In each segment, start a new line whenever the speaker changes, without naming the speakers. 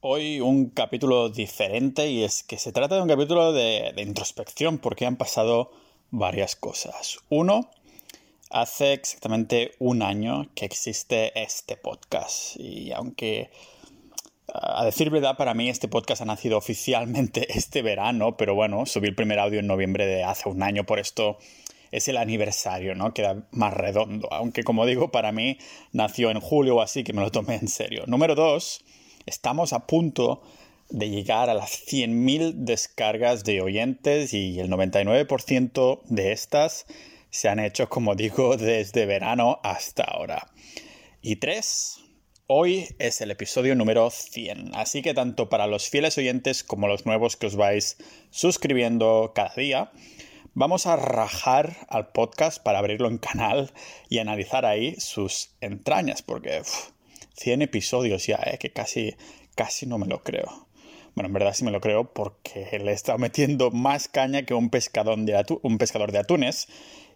Hoy un capítulo diferente y es que se trata de un capítulo de, introspección porque han pasado varias cosas. Uno, hace exactamente un año que existe este podcast y aunque a decir verdad para mí este podcast ha nacido oficialmente este verano, pero bueno, subí el primer audio en noviembre de hace un año, por esto es el aniversario, ¿no? Queda más redondo, aunque como digo, para mí nació en julio o así que me lo tomé en serio. Número dos, Estamos a punto de llegar a las 100.000 descargas de oyentes y el 99% de estas se han hecho, como digo, desde verano hasta ahora. Y tres, hoy es el episodio número 100, así que tanto para los fieles oyentes como los nuevos que os vais suscribiendo cada día, vamos a rajar al podcast para abrirlo en canal y analizar ahí sus entrañas, porque 100 episodios ya, ¿eh? que casi, casi no me lo creo. Bueno, en verdad sí me lo creo porque le he estado metiendo más caña que un, pescador de un pescador de atunes.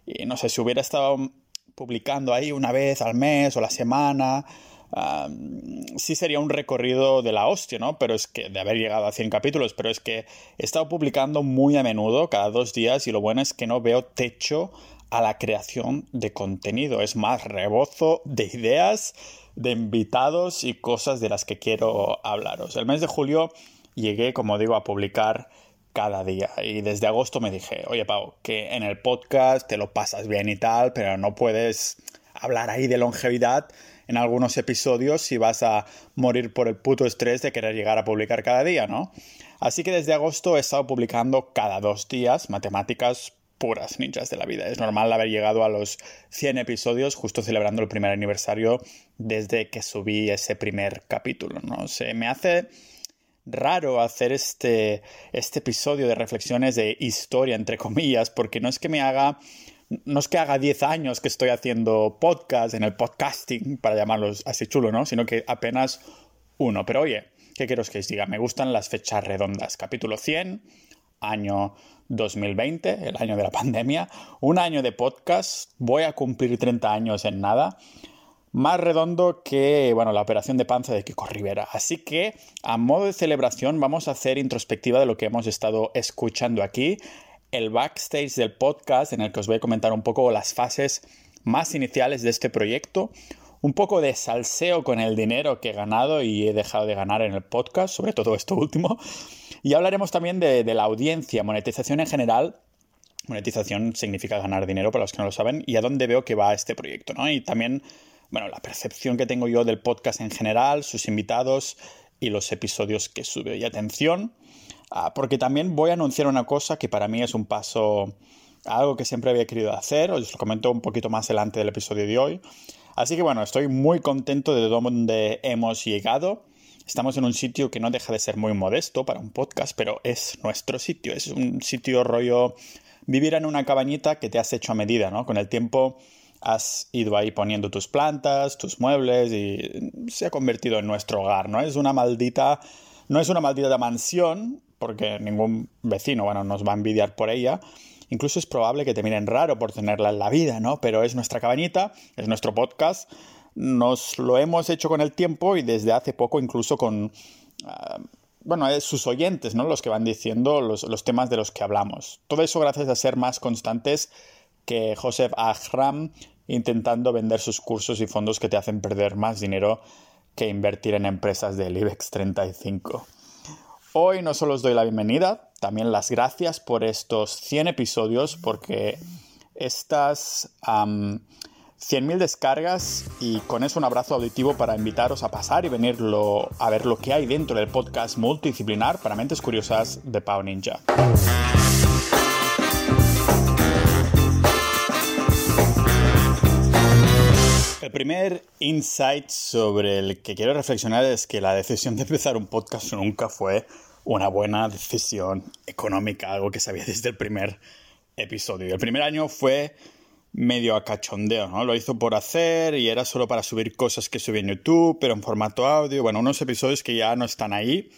Y no sé, si hubiera estado publicando ahí una vez al mes o la semana, sí sería un recorrido de la hostia, ¿no? Pero es que, de haber llegado a 100 capítulos, pero es que he estado publicando muy a menudo, cada dos días, y lo bueno es que no veo techo a la creación de contenido. Es más, rebozo de ideas de invitados y cosas de las que quiero hablaros. El mes de julio llegué, como digo, a publicar cada día y desde agosto me dije, oye Pau, que en el podcast te lo pasas bien y tal, pero no puedes hablar ahí de longevidad en algunos episodios si vas a morir por el puto estrés de querer llegar a publicar cada día, ¿no? Así que desde agosto he estado publicando cada dos días matemáticas puras ninjas de la vida. Es normal haber llegado a los 100 episodios justo celebrando el primer aniversario desde que subí ese primer capítulo, ¿no? Se me hace raro hacer este, este episodio de reflexiones de historia, entre comillas, porque no es que me haga no es que haga 10 años que estoy haciendo podcast en el podcasting, para llamarlos así chulo, ¿no? Sino que apenas uno. Pero oye, ¿qué quiero que os diga? Me gustan las fechas redondas. Capítulo 100, año 2020, el año de la pandemia, un año de podcast, voy a cumplir 30 años en nada, más redondo que, bueno, la operación de panza de Kiko Rivera. Así que, a modo de celebración, vamos a hacer introspectiva de lo que hemos estado escuchando aquí, el backstage del podcast en el que os voy a comentar un poco las fases más iniciales de este proyecto, un poco de salseo con el dinero que he ganado y he dejado de ganar en el podcast, sobre todo esto último, y hablaremos también de, la audiencia, monetización en general. Monetización significa ganar dinero, para los que no lo saben, y a dónde veo que va este proyecto, ¿no? Y también, bueno, la percepción que tengo yo del podcast en general, sus invitados y los episodios que sube. Y atención, ah, porque también voy a anunciar una cosa que para mí es un paso, algo que siempre había querido hacer, os lo comento un poquito más adelante del episodio de hoy. Así que bueno, estoy muy contento de dónde hemos llegado. Estamos en un sitio que no deja de ser muy modesto para un podcast, pero es nuestro sitio. Es un sitio rollo vivir en una cabañita que te has hecho a medida, ¿no? Con el tiempo has ido ahí poniendo tus plantas, tus muebles y se ha convertido en nuestro hogar, ¿no? Es una maldita, no es una maldita mansión, porque ningún vecino, bueno, nos va a envidiar por ella. Incluso es probable que te miren raro por tenerla en la vida, ¿no? Pero es nuestra cabañita, es nuestro podcast nos lo hemos hecho con el tiempo y desde hace poco incluso con... Ah, bueno, sus oyentes, ¿no? Los que van diciendo los, los, temas de los que hablamos. Todo eso gracias a ser más constantes que Joseph Ahram intentando vender sus cursos y fondos que te hacen perder más dinero que invertir en empresas del IBEX 35. Hoy no solo os doy la bienvenida, también las gracias por estos 100 episodios, porque estas 100.000 descargas y con eso un abrazo auditivo para invitaros a pasar y venirlo a ver lo que hay dentro del podcast multidisciplinar para mentes curiosas de Pau Ninja. El primer insight sobre el que quiero reflexionar es que la decisión de empezar un podcast nunca fue una buena decisión económica, algo que sabía desde el primer episodio. El primer año fue medio a cachondeo, ¿no? Lo hizo por hacer y era solo para subir cosas que subí en YouTube, pero en formato audio. Bueno, unos episodios que ya no están ahí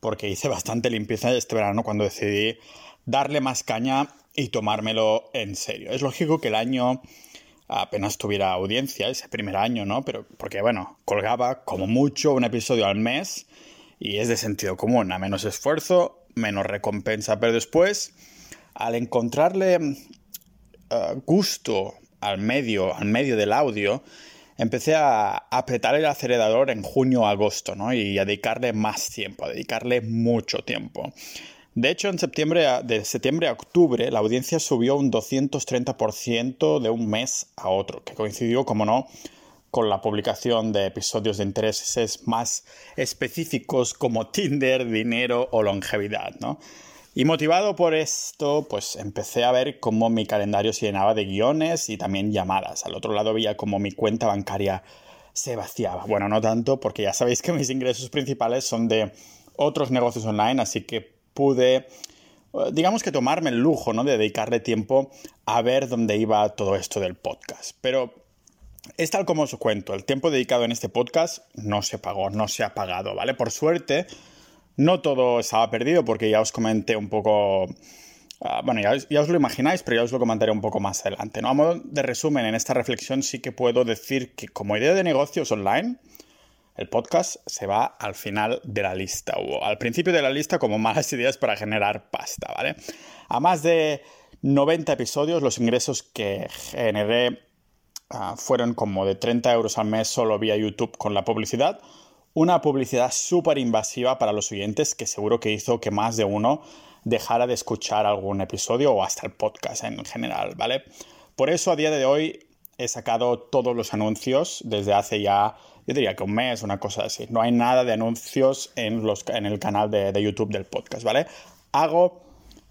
porque hice bastante limpieza este verano cuando decidí darle más caña y tomármelo en serio. Es lógico que el año apenas tuviera audiencia, ese primer año, ¿no? Pero porque, bueno, colgaba como mucho un episodio al mes Y es de sentido común, a menos esfuerzo, menos recompensa, pero después, al encontrarle eh, gusto al medio, al medio del audio, empecé a apretar el acelerador en junio-agosto, ¿no? Y a dedicarle más tiempo, a dedicarle mucho tiempo. De hecho, en septiembre, de septiembre a octubre, la audiencia subió un 230% de un mes a otro, que coincidió, como no, con la publicación de episodios de intereses más específicos como Tinder, dinero o longevidad, ¿no? Y motivado por esto, pues empecé a ver cómo mi calendario se llenaba de guiones y también llamadas. Al otro lado veía cómo mi cuenta bancaria se vaciaba. Bueno, no tanto, porque ya sabéis que mis ingresos principales son de otros negocios online, así que pude, eh, digamos que tomarme el lujo, ¿no? De dedicarle tiempo a ver dónde iba todo esto del podcast. Pero es tal como os cuento, el tiempo dedicado en este podcast no se pagó, no se ha pagado, ¿vale? Por suerte no todo estaba perdido porque ya os comenté un poco... Ah, bueno, ya, os lo imagináis, pero ya os lo comentaré un poco más adelante. ¿no? A modo de resumen, en esta reflexión sí que puedo decir que como idea de negocios online, el podcast se va al final de la lista, o al principio de la lista como malas ideas para generar pasta, ¿vale? A más de 90 episodios, los ingresos que generé ah, fueron como de 30 euros al mes solo vía YouTube con la publicidad, una publicidad súper invasiva para los oyentes que seguro que hizo que más de uno dejara de escuchar algún episodio o hasta el podcast en general, ¿vale? Por eso a día de hoy he sacado todos los anuncios desde hace ya, yo diría que un mes, una cosa así. No hay nada de anuncios en, los, en el canal de, de YouTube del podcast, ¿vale? Hago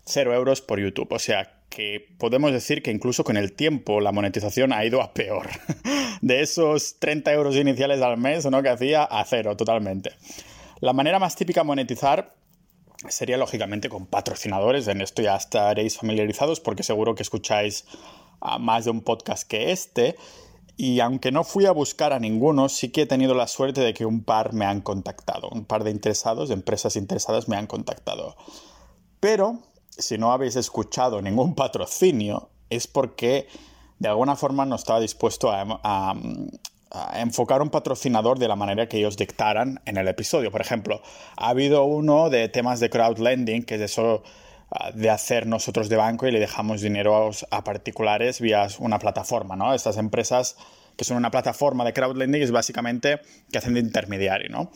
0 euros por YouTube, o sea que podemos decir que incluso con el tiempo la monetización ha ido a peor. De esos 30 euros iniciales al mes ¿no? que hacía, a cero totalmente. La manera más típica de monetizar sería lógicamente con patrocinadores. En esto ya estaréis familiarizados porque seguro que escucháis más de un podcast que este. Y aunque no fui a buscar a ninguno, sí que he tenido la suerte de que un par me han contactado. Un par de interesados, de empresas interesadas me han contactado. Pero si no habéis escuchado ningún patrocinio, es porque de alguna forma no estaba dispuesto a, enfocar un patrocinador de la manera que ellos dictaran en el episodio. Por ejemplo, ha habido uno de temas de crowdlending, que es eso ah, de hacer nosotros de banco y le dejamos dinero a, particulares vía una plataforma, ¿no? Estas empresas que son una plataforma de crowdlending es básicamente que hacen de intermediario, ¿no?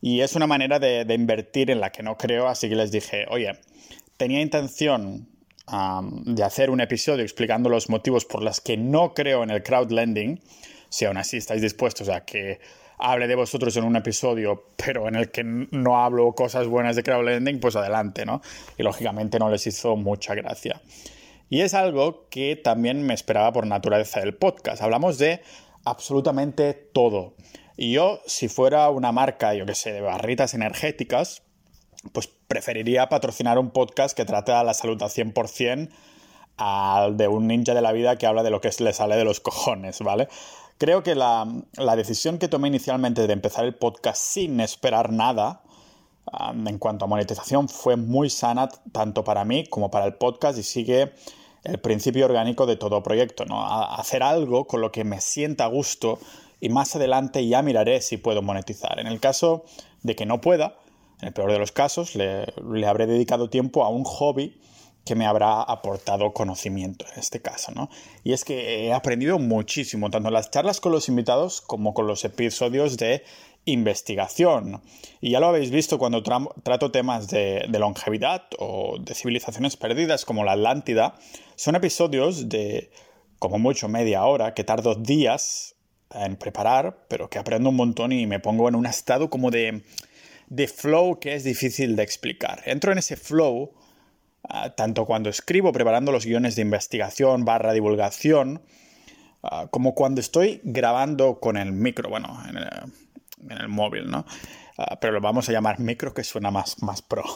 Y es una manera de invertir en la que no creo, así que les dije, oye, tenía intención de hacer un episodio explicando los motivos por los que no creo en el crowdlending, si aún así estáis dispuestos a que hable de vosotros en un episodio, pero en el que no hablo cosas buenas de crowdlending, pues adelante, ¿no? Y lógicamente no les hizo mucha gracia. Y es algo que también me esperaba por naturaleza del podcast. Hablamos de absolutamente todo. Y yo, si fuera una marca, yo que sé, de barritas energéticas, pues preferiría patrocinar un podcast que trate a la salud al 100% al de un ninja de la vida que habla de lo que le sale de los cojones, ¿vale? Creo que la, decisión que tomé inicialmente de empezar el podcast sin esperar nada en cuanto a monetización fue muy sana tanto para mí como para el podcast y sigue el principio orgánico de todo proyecto, ¿no? hacer algo con lo que me sienta a gusto y más adelante ya miraré si puedo monetizar. En el caso de que no pueda, en el peor de los casos, le, habré dedicado tiempo a un hobby que me habrá aportado conocimiento en este caso, ¿no? Y es que he aprendido muchísimo, tanto en las charlas con los invitados como con los episodios de investigación. Y ya lo habéis visto cuando trato temas de, de, longevidad o de civilizaciones perdidas como la Atlántida. Son episodios de como mucho media hora que tardo días en preparar, pero que aprendo un montón y me pongo en un estado como de de flow que es difícil de explicar. Entro en ese flow ah, tanto cuando escribo preparando los guiones de investigación barra divulgación, ah, como cuando estoy grabando con el micro, bueno, en el, móvil, ¿no? Ah, pero lo vamos a llamar micro que suena más, más pro.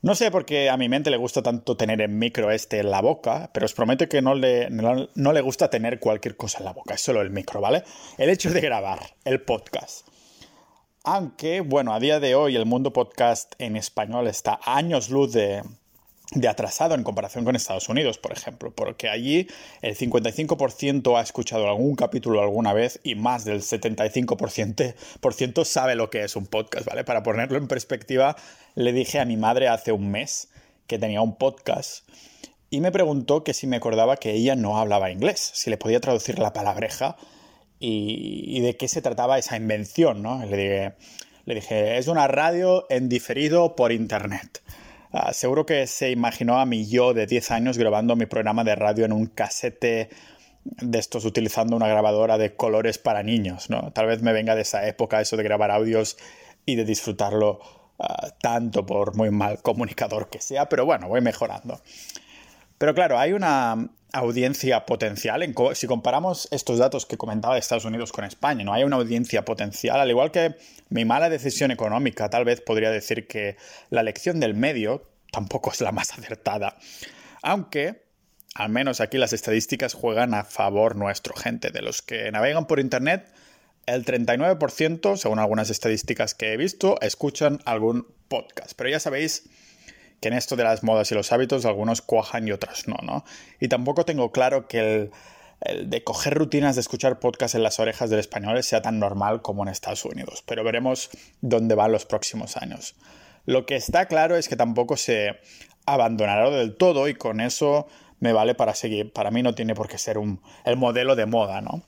No sé por qué a mi mente le gusta tanto tener el micro este en la boca, pero os prometo que no le, no le gusta tener cualquier cosa en la boca, es solo el micro, ¿vale? El hecho de grabar el podcast aunque, bueno, a día de hoy el mundo podcast en español está a años luz de, de atrasado en comparación con Estados Unidos, por ejemplo, porque allí el 55% ha escuchado algún capítulo alguna vez y más del 75% sabe lo que es un podcast, ¿vale? Para ponerlo en perspectiva, le dije a mi madre hace un mes que tenía un podcast y me preguntó que si me acordaba que ella no hablaba inglés, si le podía traducir la palabreja y, de qué se trataba esa invención, ¿no? Le dije, le dije, es una radio en diferido por internet. Ah, seguro que se imaginó a mí yo de 10 años grabando mi programa de radio en un casete de estos utilizando una grabadora de colores para niños, ¿no? Tal vez me venga de esa época eso de grabar audios y de disfrutarlo ah, tanto por muy mal comunicador que sea, pero bueno, voy mejorando. Pero claro, hay una audiencia potencial. si comparamos estos datos que comentaba de Estados Unidos con España, no hay una audiencia potencial. Al igual que mi mala decisión económica, tal vez podría decir que la elección del medio tampoco es la más acertada. Aunque, al menos aquí las estadísticas juegan a favor nuestro, gente. De los que navegan por Internet, el 39%, según algunas estadísticas que he visto, escuchan algún podcast. Pero ya sabéis que en esto de las modas y los hábitos algunos cuajan y otros no, ¿no? Y tampoco tengo claro que el, de coger rutinas de escuchar podcast en las orejas del español sea tan normal como en Estados Unidos, pero veremos dónde van los próximos años. Lo que está claro es que tampoco se abandonará del todo y con eso me vale para seguir. Para mí no tiene por qué ser un, el modelo de moda, ¿no?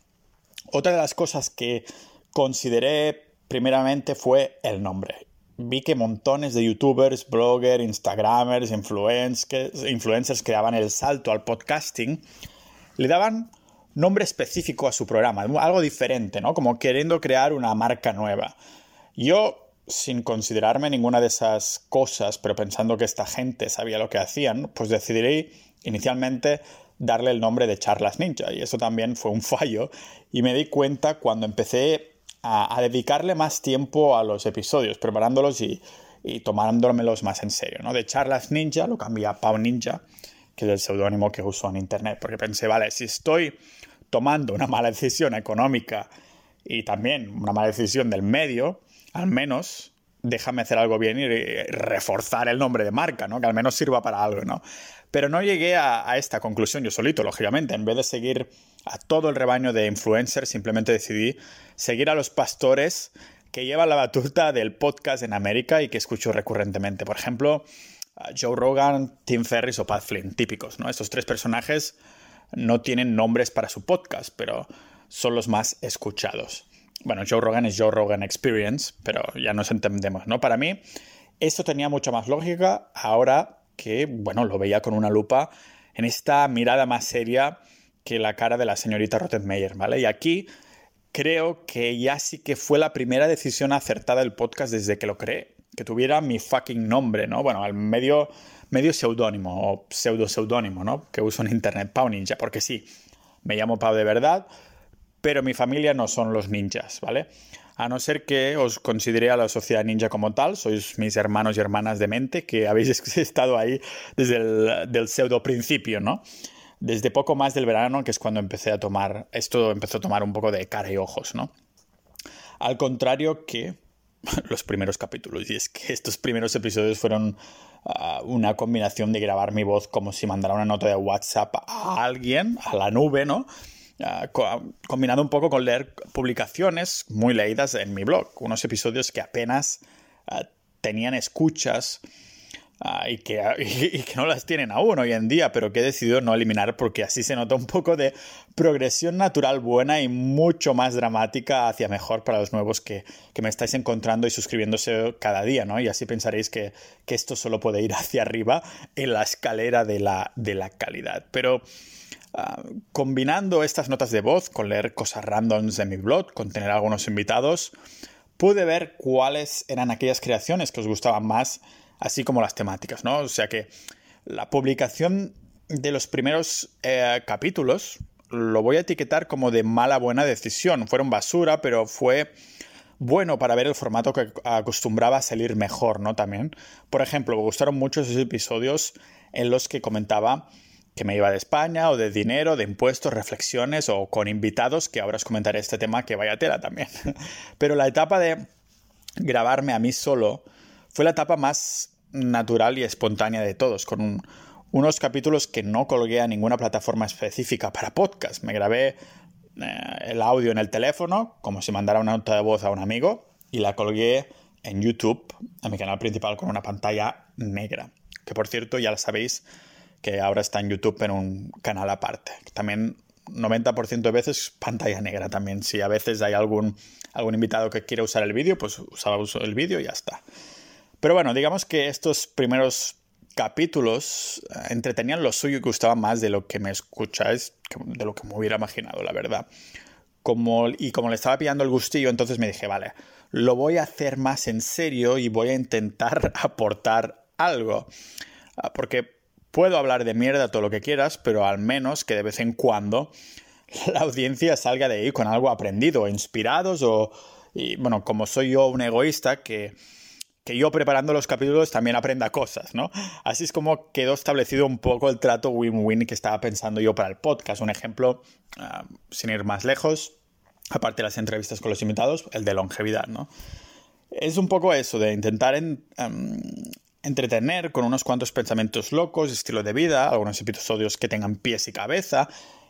Otra de las cosas que consideré primeramente fue el nombre vi que montones de youtubers, bloggers, instagramers, influencers, influencers que daban el salto al podcasting, le daban nombre específico a su programa, algo diferente, ¿no? Como queriendo crear una marca nueva. Yo, sin considerarme ninguna de esas cosas, pero pensando que esta gente sabía lo que hacían, pues decidí inicialmente darle el nombre de Charlas Ninja. Y eso también fue un fallo. Y me di cuenta cuando empecé a, dedicarle más tiempo a los episodios, preparándolos y, y tomándomelos más en serio. ¿no? De charlas ninja lo cambié a Pau Ninja, que es el seudónimo que uso en internet, porque pensé, vale, si estoy tomando una mala decisión económica y también una mala decisión del medio, al menos déjame hacer algo bien y reforzar el nombre de marca, ¿no? Que al menos sirva para algo, ¿no? Pero no llegué a, esta conclusión yo solito, lógicamente. En vez de seguir a todo el rebaño de influencers, simplemente decidí seguir a los pastores que llevan la batuta del podcast en América y que escucho recurrentemente. Por ejemplo, Joe Rogan, Tim Ferriss o Pat Flynn, típicos, ¿no? Estos tres personajes no tienen nombres para su podcast, pero son los más escuchados. Bueno, Joe Rogan es Joe Rogan Experience, pero ya nos entendemos, ¿no? Para mí, esto tenía mucha más lógica ahora que, bueno, lo veía con una lupa en esta mirada más seria que la cara de la señorita Rottenmeier, ¿vale? Y aquí creo que ya sí que fue la primera decisión acertada del podcast desde que lo creé, que tuviera mi fucking nombre, ¿no? Bueno, al medio, medio seudónimo o pseudo seudónimo, ¿no? Que uso en internet, Pau Ninja, porque sí, me llamo Pau de verdad, pero mi familia no son los ninjas, ¿vale? A no ser que os considere a la sociedad ninja como tal, sois mis hermanos y hermanas de mente que habéis estado ahí desde el pseudo principio, ¿no? Desde poco más del verano, que es cuando empecé a tomar, esto empezó a tomar un poco de cara y ojos, ¿no? Al contrario que los primeros capítulos, y es que estos primeros episodios fueron ah, una combinación de grabar mi voz como si mandara una nota de WhatsApp a alguien, a la nube, ¿no? Combinado un poco con leer publicaciones muy leídas en mi blog, unos episodios que apenas ah, tenían escuchas ah, y, que, que, no las tienen aún hoy en día, pero que he decidido no eliminar porque así se nota un poco de progresión natural buena y mucho más dramática hacia mejor para los nuevos que, me estáis encontrando y suscribiéndose cada día, ¿no? Y así pensaréis que, esto solo puede ir hacia arriba en la escalera de la, de la calidad. Pero Ah, combinando estas notas de voz con leer cosas randoms de mi blog, con tener algunos invitados, pude ver cuáles eran aquellas creaciones que os gustaban más, así como las temáticas, ¿no? O sea que la publicación de los primeros eh, capítulos lo voy a etiquetar como de mala buena decisión. Fueron basura, pero fue bueno para ver el formato que acostumbraba a salir mejor, ¿no? También. Por ejemplo, me gustaron mucho esos episodios en los que comentaba que me iba de España o de dinero, de impuestos, reflexiones o con invitados, que ahora os comentaré este tema que vaya tela también. Pero la etapa de grabarme a mí solo fue la etapa más natural y espontánea de todos, con unos capítulos que no colgué a ninguna plataforma específica para podcast. Me grabé eh, el audio en el teléfono, como si mandara una nota de voz a un amigo, y la colgué en YouTube, a mi canal principal, con una pantalla negra. Que por cierto, ya lo sabéis que ahora está en YouTube en un canal aparte. También 90% de veces pantalla negra también. Si a veces hay algún, algún invitado que quiere usar el vídeo, pues usaba el vídeo y ya está. Pero bueno, digamos que estos primeros capítulos eh, entretenían lo suyo y gustaban más de lo que me escucháis, de lo que me hubiera imaginado, la verdad. Como, y como le estaba pillando el gustillo, entonces me dije, vale, lo voy a hacer más en serio y voy a intentar aportar algo. Ah, porque puedo hablar de mierda todo lo que quieras, pero al menos que de vez en cuando la audiencia salga de ahí con algo aprendido, inspirados o... Y bueno, como soy yo un egoísta que que yo preparando los capítulos también aprenda cosas, ¿no? Así es como quedó establecido un poco el trato win-win que estaba pensando yo para el podcast. Un ejemplo, ah, sin ir más lejos, aparte de las entrevistas con los invitados, el de longevidad, ¿no? Es un poco eso, de intentar entretener con unos cuantos pensamientos locos, estilo de vida, algunos episodios que tengan pies y cabeza,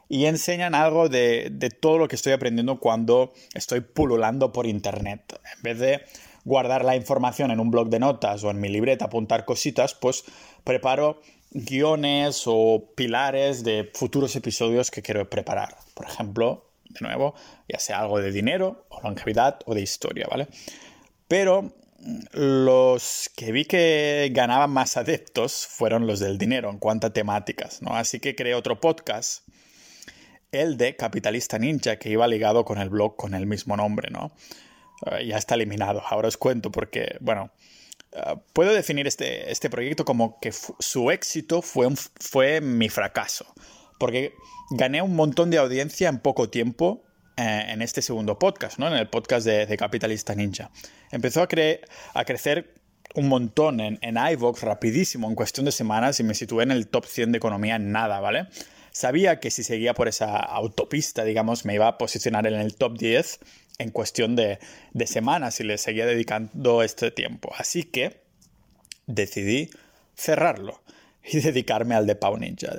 y enseñan algo de, todo lo que estoy aprendiendo cuando estoy pululando por internet. En vez de guardar la información en un blog de notas o en mi libreta, apuntar cositas, pues preparo guiones o pilares de futuros episodios que quiero preparar. Por ejemplo, de nuevo, ya sea algo de dinero o longevidad o de historia, ¿vale? Pero los que vi que ganaban más adeptos fueron los del dinero en cuanto a temáticas, ¿no? Así que creé otro podcast, el de Capitalista Ninja, que iba ligado con el blog con el mismo nombre, ¿no? Eh, ya está eliminado. Ahora os cuento porque, bueno, eh, puedo definir este, este proyecto como que su éxito fue, fue mi fracaso. Porque gané un montón de audiencia en poco tiempo eh, en este segundo podcast, ¿no? En el podcast de, Capitalista Ninja. Empezó a, a crecer un montón en, en iVoox rapidísimo, en cuestión de semanas, y me situé en el top 100 de economía en nada, ¿vale? Sabía que si seguía por esa autopista, digamos, me iba a posicionar en el top 10 en cuestión de, semanas y le seguía dedicando este tiempo. Así que decidí cerrarlo y dedicarme al de Pau Ninja.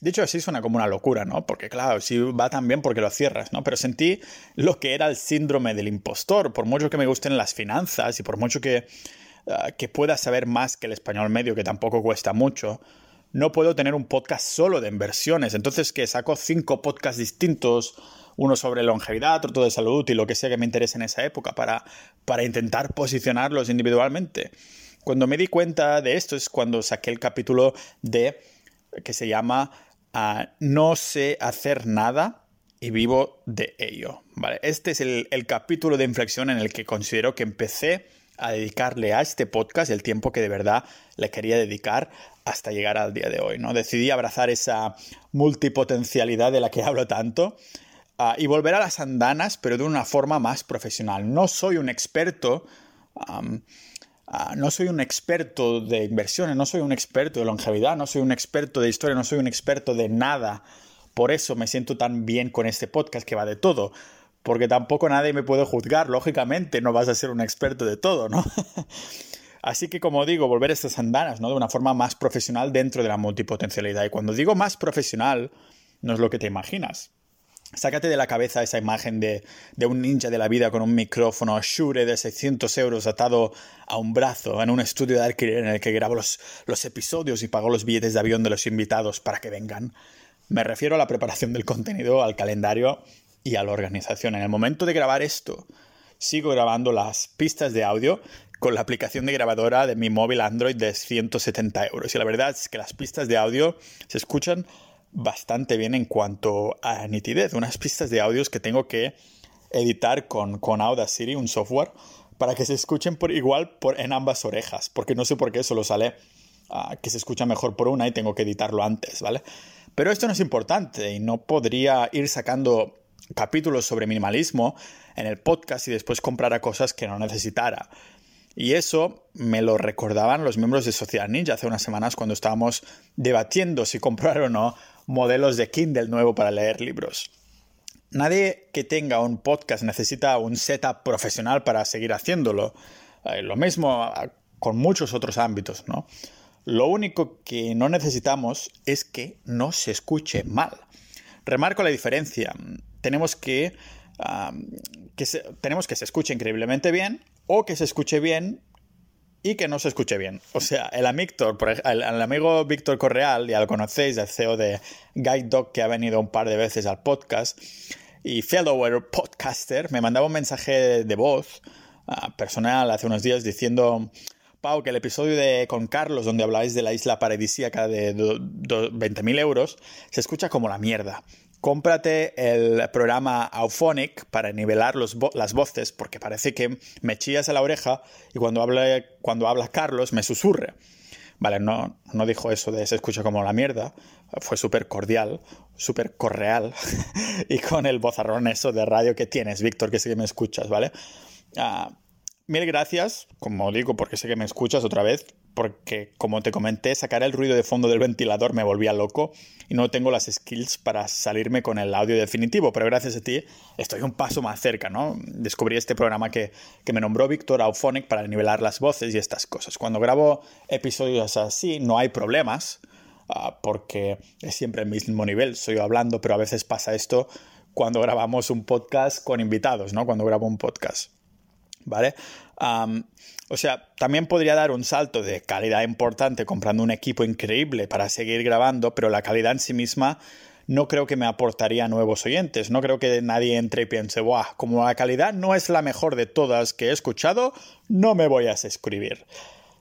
De hecho, así suena como una locura, ¿no? Porque claro, sí va tan bien porque lo cierras, ¿no? Pero sentí lo que era el síndrome del impostor. Por mucho que me gusten las finanzas y por mucho que, ah, que pueda saber más que el español medio, que tampoco cuesta mucho, no puedo tener un podcast solo de inversiones. Entonces, que saco cinco podcasts distintos uno sobre longevidad, otro de salud y lo que sea que me interese en esa época para, para intentar posicionarlos individualmente. Cuando me di cuenta de esto es cuando saqué el capítulo de que se llama ah, No sé hacer nada y vivo de ello. Este es el, el capítulo de inflexión en el que considero que empecé a dedicarle a este podcast el tiempo que de verdad le quería dedicar hasta llegar al día de hoy. ¿no? Decidí abrazar esa multipotencialidad de la que hablo tanto Ah, y volver a las andanas, pero de una forma más profesional. No soy un experto. Ah, no soy un experto de inversiones, no soy un experto de longevidad, no soy un experto de historia, no soy un experto de nada. Por eso me siento tan bien con este podcast que va de todo. Porque tampoco nadie me puede juzgar, lógicamente, no vas a ser un experto de todo, ¿no? Así que, como digo, volver a estas andanas, ¿no? De una forma más profesional dentro de la multipotencialidad. Y cuando digo más profesional, no es lo que te imaginas. Sácate de la cabeza esa imagen de, un ninja de la vida con un micrófono Shure de 600 euros atado a un brazo en un estudio de alquiler en el que grabo los, los episodios y pago los billetes de avión de los invitados para que vengan. Me refiero a la preparación del contenido, al calendario y a la organización. En el momento de grabar esto, sigo grabando las pistas de audio con la aplicación de grabadora de mi móvil Android de 170 euros. Y la verdad es que las pistas de audio se escuchan bastante bien en cuanto a nitidez. Unas pistas de audios que tengo que editar con, con Audacity, un software, para que se escuchen por igual por, en ambas orejas, porque no sé por qué solo sale ah, que se escucha mejor por una y tengo que editarlo antes, ¿vale? Pero esto no es importante y no podría ir sacando capítulos sobre minimalismo en el podcast y después comprar a cosas que no necesitara. Y eso me lo recordaban los miembros de Sociedad Ninja hace unas semanas cuando estábamos debatiendo si comprar o no modelos de Kindle nuevo para leer libros. Nadie que tenga un podcast necesita un setup profesional para seguir haciéndolo. Eh, lo mismo con muchos otros ámbitos, ¿no? Lo único que no necesitamos es que no se escuche mal. Remarco la diferencia. Tenemos que, que se, tenemos que se escuche increíblemente bien o que se escuche bien y que no se escuche bien. O sea, el, el, el amigo Víctor Correal, ya lo conocéis, el CEO de Guide Dog, que ha venido un par de veces al podcast, y fellow podcaster, me mandaba un mensaje de voz uh, personal hace unos días diciendo, Pau, que el episodio de con Carlos, donde habláis de la isla paradisíaca de 20.000 euros, se escucha como la mierda cómprate el programa Auphonic para nivelar las voces, porque parece que me chillas a la oreja y cuando habla, cuando habla Carlos me susurre. Vale, no, no dijo eso de se escucha como la mierda, fue súper cordial, súper correal, y con el bozarrón eso de radio que tienes, Víctor, que sí que me escuchas, ¿vale? Uh, Mil gracias, como digo, porque sé que me escuchas otra vez, porque como te comenté, sacar el ruido de fondo del ventilador me volvía loco y no tengo las skills para salirme con el audio definitivo, pero gracias a ti estoy un paso más cerca, ¿no? Descubrí este programa que, que me nombró Víctor Auphonic para nivelar las voces y estas cosas. Cuando grabo episodios así no hay problemas, uh, porque es siempre el mismo nivel, soy hablando, pero a veces pasa esto cuando grabamos un podcast con invitados, ¿no? Cuando grabo un podcast. ¿Vale? o sea, también podría dar un salto de calidad importante comprando un equipo increíble para seguir grabando, pero la calidad en sí misma no creo que me aportaría nuevos oyentes. No creo que nadie entre y piense, ¡buah! Como la calidad no es la mejor de todas que he escuchado, no me voy a suscribir.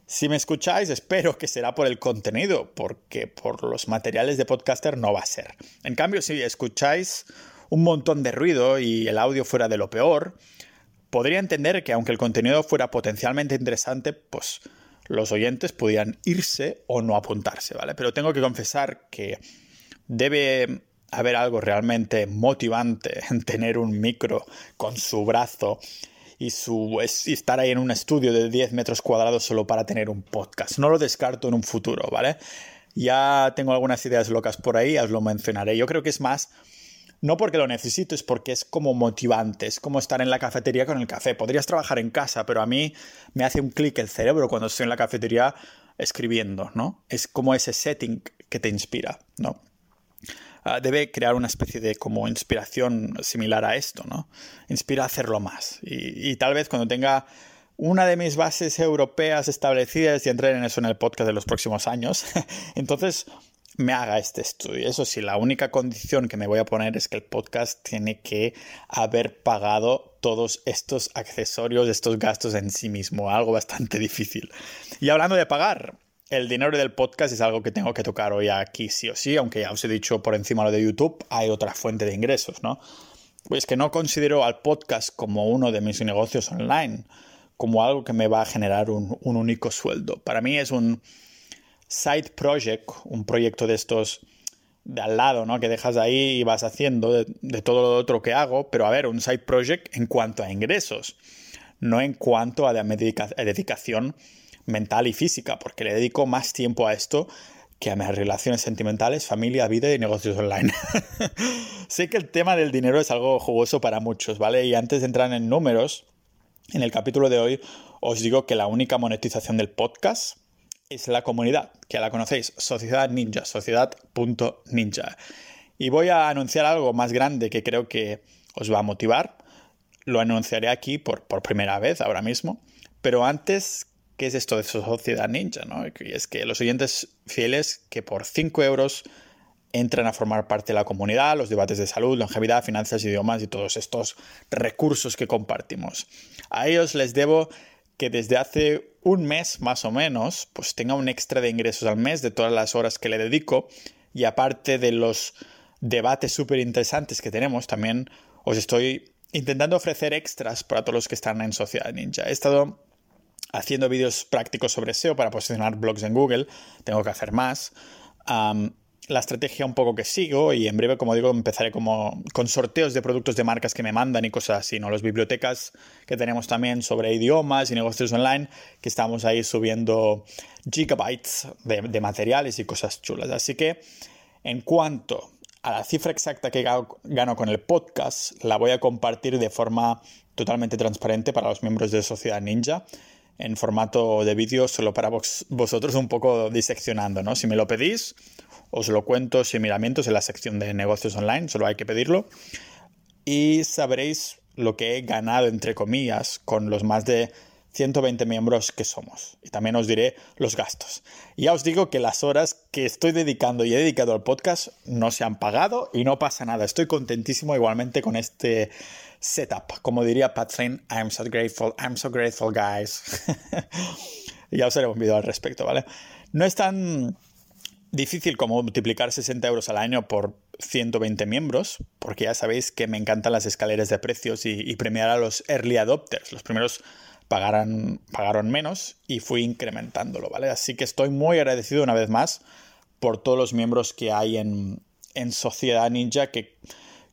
Si me escucháis, espero que será por el contenido, porque por los materiales de podcaster no va a ser. En cambio, si escucháis un montón de ruido y el audio fuera de lo peor, podría entender que aunque el contenido fuera potencialmente interesante, pues los oyentes podían irse o no apuntarse, ¿vale? Pero tengo que confesar que debe haber algo realmente motivante en tener un micro con su brazo y, su, estar ahí en un estudio de 10 metros cuadrados solo para tener un podcast. No lo descarto en un futuro, ¿vale? Ya tengo algunas ideas locas por ahí, os lo mencionaré. Yo creo que es más no porque lo necesito, es porque es como motivante, es como estar en la cafetería con el café. Podrías trabajar en casa, pero a mí me hace un clic el cerebro cuando estoy en la cafetería escribiendo, ¿no? Es como ese setting que te inspira, ¿no? Ah, debe crear una especie de como inspiración similar a esto, ¿no? Inspira a hacerlo más. Y, tal vez cuando tenga una de mis bases europeas establecidas y entraré en eso en el podcast de los próximos años, entonces me haga este estudio. Eso sí, la única condición que me voy a poner es que el podcast tiene que haber pagado todos estos accesorios, estos gastos en sí mismo, algo bastante difícil. Y hablando de pagar, el dinero del podcast es algo que tengo que tocar hoy aquí sí o sí, aunque ya os he dicho por encima lo de YouTube, hay otra fuente de ingresos, ¿no? Pues que no considero al podcast como uno de mis negocios online, como algo que me va a generar un, un único sueldo. Para mí es un side project, un proyecto de estos de al lado, ¿no? Que dejas ahí y vas haciendo de, todo lo otro que hago, pero a ver, un side project en cuanto a ingresos, no en cuanto a la dedicación mental y física, porque le dedico más tiempo a esto que a mis relaciones sentimentales, familia, vida y negocios online. sé que el tema del dinero es algo jugoso para muchos, ¿vale? Y antes de entrar en números, en el capítulo de hoy os digo que la única monetización del podcast es la comunidad, que la conocéis, Sociedad Ninja, sociedad.ninja. Y voy a anunciar algo más grande que creo que os va a motivar. Lo anunciaré aquí por, por primera vez ahora mismo. Pero antes, ¿qué es esto de Sociedad Ninja? ¿no? Y es que los oyentes fieles que por 5 euros entran a formar parte de la comunidad, los debates de salud, longevidad, finanzas, idiomas y todos estos recursos que compartimos. A ellos les debo que desde hace un mes más o menos, pues tenga un extra de ingresos al mes de todas las horas que le dedico. Y aparte de los debates súper interesantes que tenemos, también os estoy intentando ofrecer extras para todos los que están en Sociedad Ninja. He estado haciendo vídeos prácticos sobre SEO para posicionar blogs en Google, tengo que hacer más la estrategia un poco que sigo y en breve, como digo, empezaré como con sorteos de productos de marcas que me mandan y cosas así, ¿no? Las bibliotecas que tenemos también sobre idiomas y negocios online, que estamos ahí subiendo gigabytes de, materiales y cosas chulas. Así que, en cuanto a la cifra exacta que gano con el podcast, la voy a compartir de forma totalmente transparente para los miembros de Sociedad Ninja en formato de vídeo solo para vosotros un poco diseccionando, ¿no? Si me lo pedís, os lo cuento sin miramientos en la sección de negocios online, solo hay que pedirlo. Y sabréis lo que he ganado, entre comillas, con los más de 120 miembros que somos. Y también os diré los gastos. ya os digo que las horas que estoy dedicando y he dedicado al podcast no se han pagado y no pasa nada. Estoy contentísimo igualmente con este setup. Como diría Pat Flynn, I'm so grateful, I'm so grateful, guys. ya os haré un vídeo al respecto, ¿vale? No es tan difícil como multiplicar 60 euros al año por 120 miembros, porque ya sabéis que me encantan las escaleras de precios y, premiar a los early adopters. Los primeros pagaran, pagaron menos y fui incrementándolo, ¿vale? Así que estoy muy agradecido una vez más por todos los miembros que hay en, en Sociedad Ninja, que,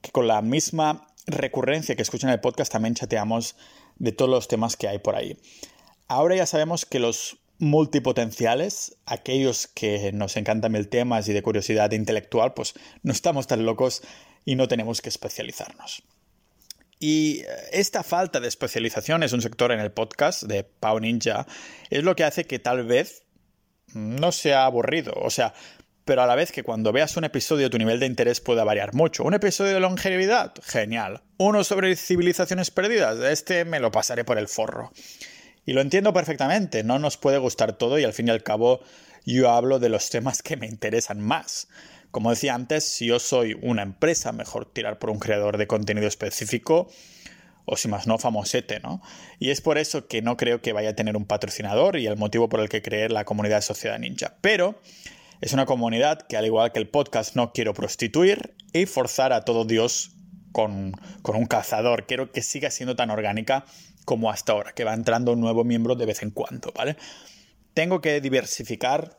que, con la misma recurrencia que escuchan el podcast también chateamos de todos los temas que hay por ahí. Ahora ya sabemos que los multipotenciales, aquellos que nos encantan mil temas y de curiosidad intelectual, pues no estamos tan locos y no tenemos que especializarnos. Y esta falta de especialización es un sector en el podcast de Pau Ninja, es lo que hace que tal vez no sea aburrido. O sea, pero a la vez que cuando veas un episodio tu nivel de interés pueda variar mucho. Un episodio de longevidad, genial. Uno sobre civilizaciones perdidas, este me lo pasaré por el forro. Y lo entiendo perfectamente, no nos puede gustar todo y al fin y al cabo yo hablo de los temas que me interesan más. Como decía antes, si yo soy una empresa, mejor tirar por un creador de contenido específico o si más no, famosete, ¿no? Y es por eso que no creo que vaya a tener un patrocinador y el motivo por el que creé la comunidad de Sociedad Ninja. Pero es una comunidad que, al igual que el podcast, no quiero prostituir y forzar a todo Dios con, con un cazador. Quiero que siga siendo tan orgánica como hasta ahora, que va entrando un nuevo miembro de vez en cuando, ¿vale? Tengo que diversificar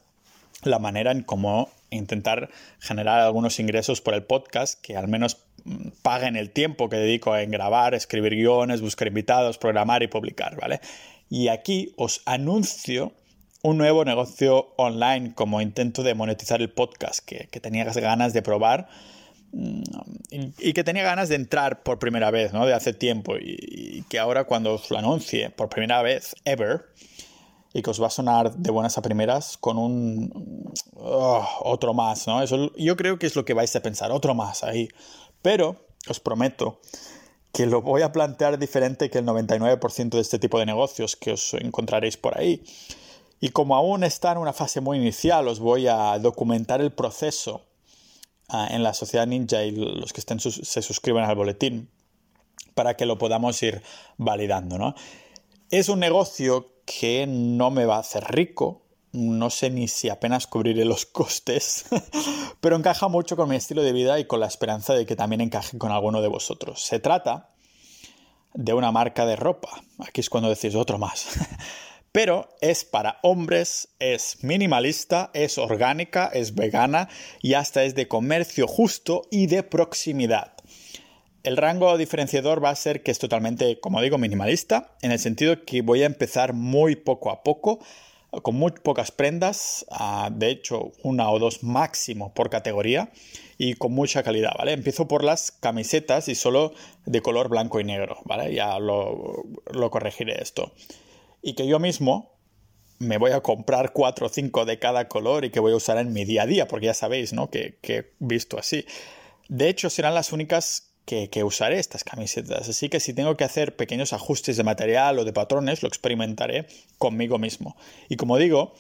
la manera en cómo intentar generar algunos ingresos por el podcast que al menos mm, paguen el tiempo que dedico en grabar, escribir guiones, buscar invitados, programar y publicar, ¿vale? Y aquí os anuncio un nuevo negocio online como intento de monetizar el podcast que, tenía ganas de probar mm, y, que tenía ganas de entrar por primera vez, ¿no? De hace tiempo y, que ahora cuando os lo anuncie por primera vez, ever, y que os va a sonar de buenas a primeras con un oh, otro más, ¿no? Eso yo creo que es lo que vais a pensar, otro más ahí. Pero os prometo que lo voy a plantear diferente que el 99% de este tipo de negocios que os encontraréis por ahí. Y como aún está en una fase muy inicial, os voy a documentar el proceso ah, en la sociedad ninja y los que estén se suscriben al boletín para que lo podamos ir validando, ¿no? Es un negocio que no me va a hacer rico, no sé ni si apenas cubriré los costes, pero encaja mucho con mi estilo de vida y con la esperanza de que también encaje con alguno de vosotros. Se trata de una marca de ropa. Aquí es cuando decís otro más. Pero es para hombres, es minimalista, es orgánica, es vegana y hasta es de comercio justo y de proximidad. El rango diferenciador va a ser que es totalmente, como digo, minimalista, en el sentido que voy a empezar muy poco a poco, con muy pocas prendas, de hecho una o dos máximo por categoría y con mucha calidad, ¿vale? Empiezo por las camisetas y solo de color blanco y negro, ¿vale? Ya lo, corregiré esto. Y que yo mismo me voy a comprar cuatro o cinco de cada color y que voy a usar en mi día a día, porque ya sabéis, ¿no? Que, que he visto así. De hecho, serán las únicas que, usaré estas camisetas. Así que si tengo que hacer pequeños ajustes de material o de patrones, lo experimentaré conmigo mismo. Y como digo,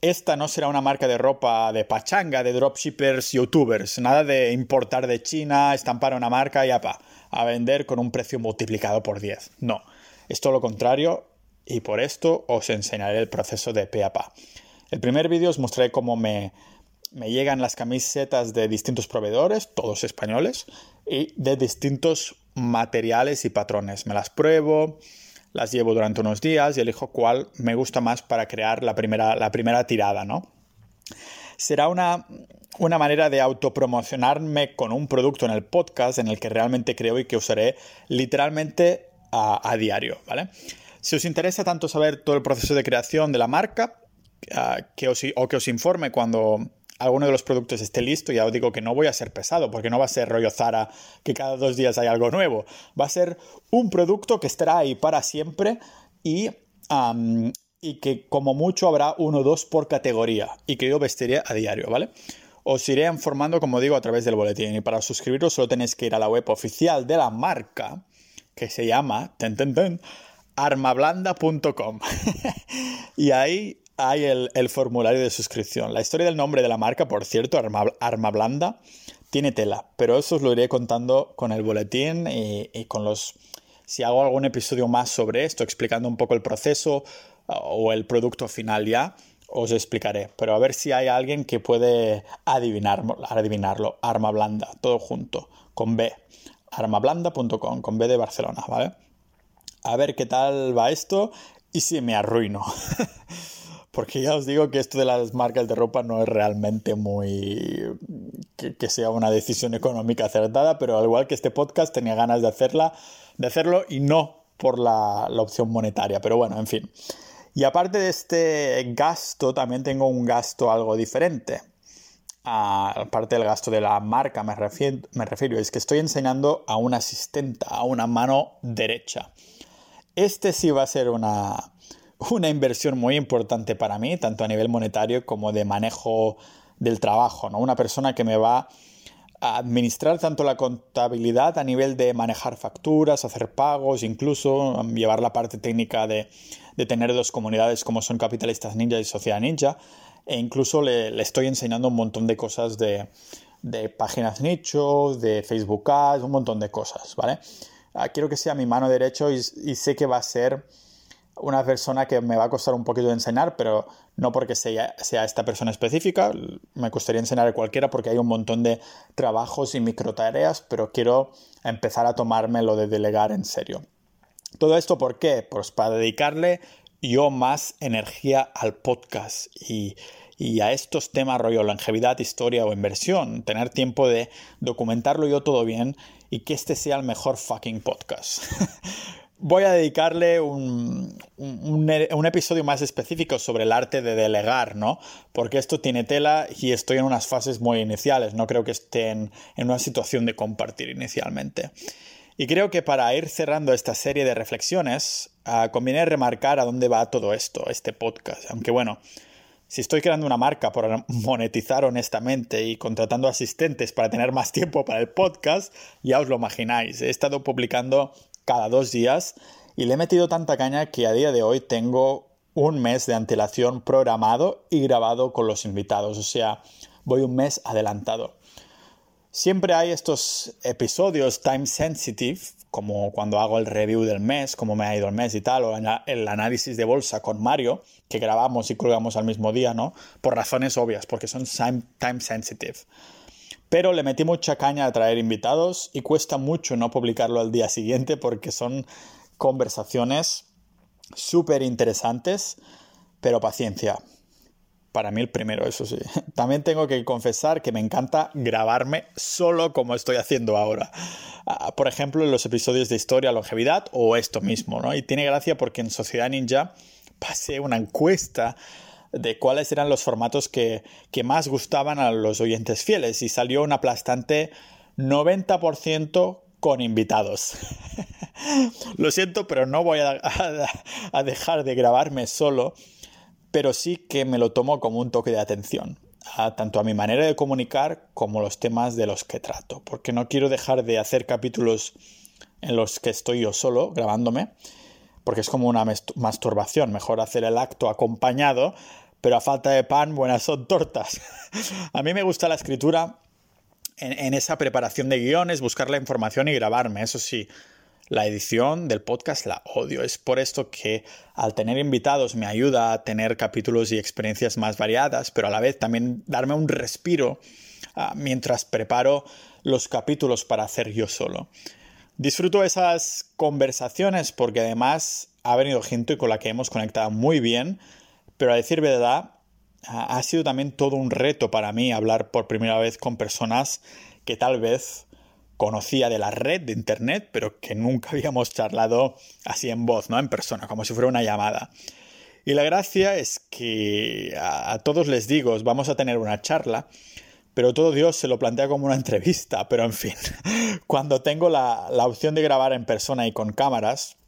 esta no será una marca de ropa de pachanga, de dropshippers, youtubers. Nada de importar de China, estampar una marca y apa, a vender con un precio multiplicado por 10. No, es todo lo contrario y por esto os enseñaré el proceso de pe a pa. El primer vídeo os mostraré cómo me, llegan las camisetas de distintos proveedores, todos españoles, y de distintos materiales y patrones. Me las pruebo, las llevo durante unos días y elijo cuál me gusta más para crear la primera, la primera tirada, ¿no? Será una, una manera de autopromocionarme con un producto en el podcast en el que realmente creo y que usaré literalmente a, diario, ¿vale? Si os interesa tanto saber todo el proceso de creación de la marca, ah, que o que os informe cuando alguno de los productos esté listo, ya os digo que no voy a ser pesado, porque no va a ser rollo Zara que cada dos días hay algo nuevo. Va a ser un producto que estará ahí para siempre y que como mucho habrá uno o dos por categoría y que yo vestiré a diario, ¿vale? Os iré informando, como digo, a través del boletín. Y para suscribiros solo tenéis que ir a la web oficial de la marca, que se llama armablanda.com. y ahí hay el, formulario de suscripción. La historia del nombre de la marca, por cierto, Arma, Blanda, tiene tela, pero eso os lo iré contando con el boletín y, y con los... Si hago algún episodio más sobre esto, explicando un poco el proceso o el producto final ya, os explicaré. Pero a ver si hay alguien que puede adivinarlo. adivinarlo. Arma blanda, todo junto, con B. Armablanda.com, con B de Barcelona, ¿vale? A ver qué tal va esto y si me arruino. Porque ya os digo que esto de las marcas de ropa no es realmente muy. que, sea una decisión económica acertada, pero al igual que este podcast tenía ganas de hacerla, de hacerlo y no por la, opción monetaria. Pero bueno, en fin. Y aparte de este gasto, también tengo un gasto algo diferente. aparte del gasto de la marca, me refiero, me refiero, es que estoy enseñando a una asistente, a una mano derecha. Este sí va a ser una, una inversión muy importante para mí, tanto a nivel monetario como de manejo del trabajo, ¿no? Una persona que me va a administrar tanto la contabilidad a nivel de manejar facturas, hacer pagos, incluso llevar la parte técnica de, de tener dos comunidades como son Capitalistas Ninja y Sociedad Ninja. E incluso le, estoy enseñando un montón de cosas de, páginas nicho, de Facebook Ads, un montón de cosas, ¿vale? Ah, quiero que sea mi mano derecha y, sé que va a ser una persona que me va a costar un poquito de enseñar, pero no porque sea, esta persona específica, me gustaría enseñar a cualquiera porque hay un montón de trabajos y micro tareas, pero quiero empezar a tomarme lo de delegar en serio. Todo esto, ¿por qué? Pues para dedicarle yo más energía al podcast y, a estos temas rollo longevidad, historia o inversión. Tener tiempo de documentarlo yo todo bien y que este sea el mejor fucking podcast. Voy a dedicarle un, un, episodio más específico sobre el arte de delegar, ¿no? Porque esto tiene tela y estoy en unas fases muy iniciales, no creo que esté en una situación de compartir inicialmente. Y creo que para ir cerrando esta serie de reflexiones, uh, conviene remarcar a dónde va todo esto, este podcast. Aunque bueno, si estoy creando una marca por monetizar honestamente y contratando asistentes para tener más tiempo para el podcast, ya os lo imagináis. He estado publicando cada dos días y le he metido tanta caña que a día de hoy tengo un mes de antelación programado y grabado con los invitados. O sea, voy un mes adelantado. Siempre hay estos episodios time sensitive, como cuando hago el review del mes, cómo me ha ido el mes y tal, o el análisis de bolsa con Mario, que grabamos y colgamos al mismo día, ¿no? Por razones obvias, porque son time sensitive. Pero le metí mucha caña a traer invitados y cuesta mucho no publicarlo al día siguiente porque son conversaciones súper interesantes, pero paciencia, para mí el primero, eso sí. También tengo que confesar que me encanta grabarme solo como estoy haciendo ahora. Ah, por ejemplo, en los episodios de historia, longevidad o esto mismo, ¿no? Y tiene gracia porque en Sociedad Ninja pasé una encuesta de cuáles eran los formatos que, que más gustaban a los oyentes fieles y salió un aplastante 90% con invitados. Lo siento, pero no voy a, a, dejar de grabarme solo pero sí que me lo tomo como un toque de atención, tanto a mi manera de comunicar como los temas de los que trato, porque no quiero dejar de hacer capítulos en los que estoy yo solo grabándome, porque es como una masturbación, mejor hacer el acto acompañado, pero a falta de pan, buenas son tortas. a mí me gusta la escritura en, en esa preparación de guiones, buscar la información y grabarme, eso sí, la edición del podcast la odio. Es por esto que al tener invitados me ayuda a tener capítulos y experiencias más variadas, pero a la vez también darme un respiro ah, mientras preparo los capítulos para hacer yo solo. Disfruto esas conversaciones porque además ha venido gente con la que hemos conectado muy bien, pero a decir verdad, ha sido también todo un reto para mí hablar por primera vez con personas que tal vez conocía de la red de internet, pero que nunca habíamos charlado así en voz, ¿no? En persona, como si fuera una llamada. Y la gracia es que a, todos les digo, vamos a tener una charla, pero todo Dios se lo plantea como una entrevista, pero en fin, cuando tengo la, la opción de grabar en persona y con cámaras,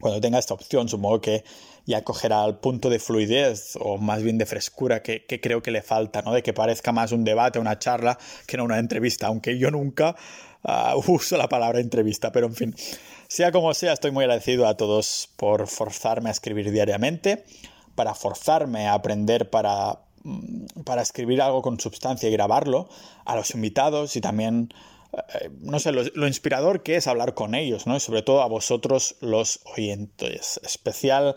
cuando tenga esta opción, supongo que, ya cogerá el punto de fluidez o más bien de frescura que, creo que le falta, ¿no? De que parezca más un debate, una charla que no una entrevista, aunque yo nunca uh, uso la palabra entrevista, pero en fin. Sea como sea, estoy muy agradecido a todos por forzarme a escribir diariamente, para forzarme a aprender para, mm, para escribir algo con sustancia y grabarlo, a los invitados y también eh, no sé, lo, inspirador que es hablar con ellos, ¿no? Y sobre todo a vosotros los oyentes. Especial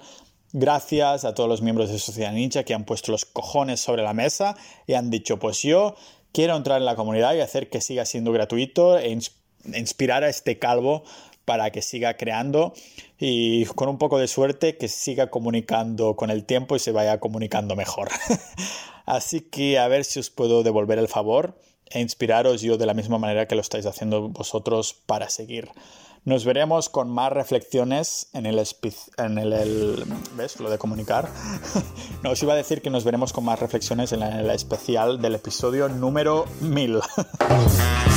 gracias a todos los miembros de Sociedad Ninja que han puesto los cojones sobre la mesa y han dicho, pues yo quiero entrar en la comunidad y hacer que siga siendo gratuito e inspirar a este calvo para que siga creando y con un poco de suerte que siga comunicando con el tiempo y se vaya comunicando mejor. Así que a ver si os puedo devolver el favor e inspiraros yo de la misma manera que lo estáis haciendo vosotros para seguir. Nos veremos con más reflexiones en el, en el, ¿ves? Lo de comunicar. no, os iba a decir que nos veremos con más reflexiones en el especial del episodio número 1000.